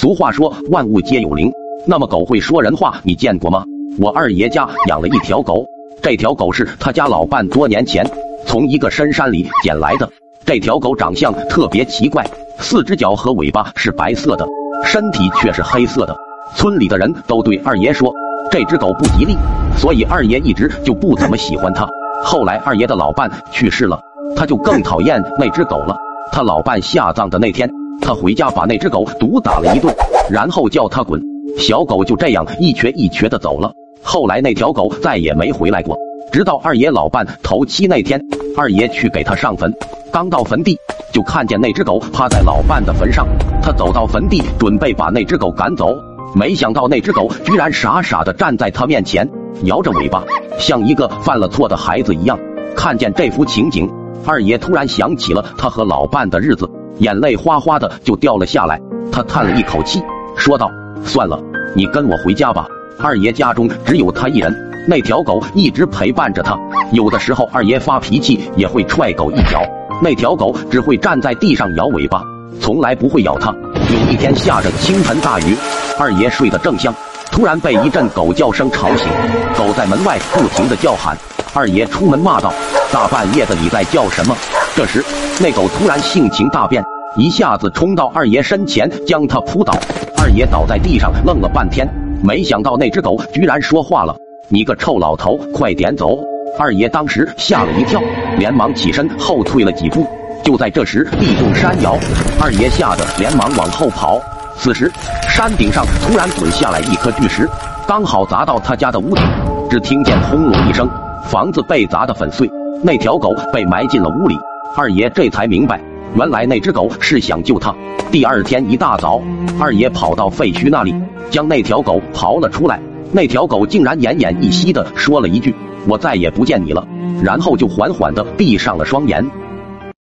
俗话说万物皆有灵，那么狗会说人话，你见过吗？我二爷家养了一条狗，这条狗是他家老伴多年前从一个深山里捡来的。这条狗长相特别奇怪，四只脚和尾巴是白色的，身体却是黑色的。村里的人都对二爷说这只狗不吉利，所以二爷一直就不怎么喜欢它。后来二爷的老伴去世了，他就更讨厌那只狗了。他老伴下葬的那天，他回家把那只狗毒打了一顿，然后叫他滚。小狗就这样一瘸一瘸的走了。后来那条狗再也没回来过，直到二爷老伴头七那天，二爷去给他上坟，刚到坟地，就看见那只狗趴在老伴的坟上。他走到坟地，准备把那只狗赶走，没想到那只狗居然傻傻的站在他面前，摇着尾巴，像一个犯了错的孩子一样。看见这幅情景，二爷突然想起了他和老伴的日子，眼泪哗哗的就掉了下来。他叹了一口气，说道：“算了，你跟我回家吧。”二爷家中只有他一人，那条狗一直陪伴着他。有的时候二爷发脾气也会踹狗一脚，那条狗只会站在地上摇尾巴，从来不会咬他。有一天下着倾盆大雨，二爷睡得正香，突然被一阵狗叫声吵醒。狗在门外不停的叫喊，二爷出门骂道：“大半夜的你在叫什么？”这时那狗突然性情大变，一下子冲到二爷身前将他扑倒。二爷倒在地上愣了半天。没想到那只狗居然说话了：“你个臭老头，快点走！”二爷当时吓了一跳，连忙起身后退了几步。就在这时，地动山摇，二爷吓得连忙往后跑。此时，山顶上突然滚下来一颗巨石，刚好砸到他家的屋顶。只听见轰隆一声，房子被砸得粉碎，那条狗被埋进了屋里。二爷这才明白，原来那只狗是想救他。第二天一大早，二爷跑到废墟那里。将那条狗刨了出来，那条狗竟然奄奄一息的说了一句：“我再也不见你了。”然后就缓缓的闭上了双眼。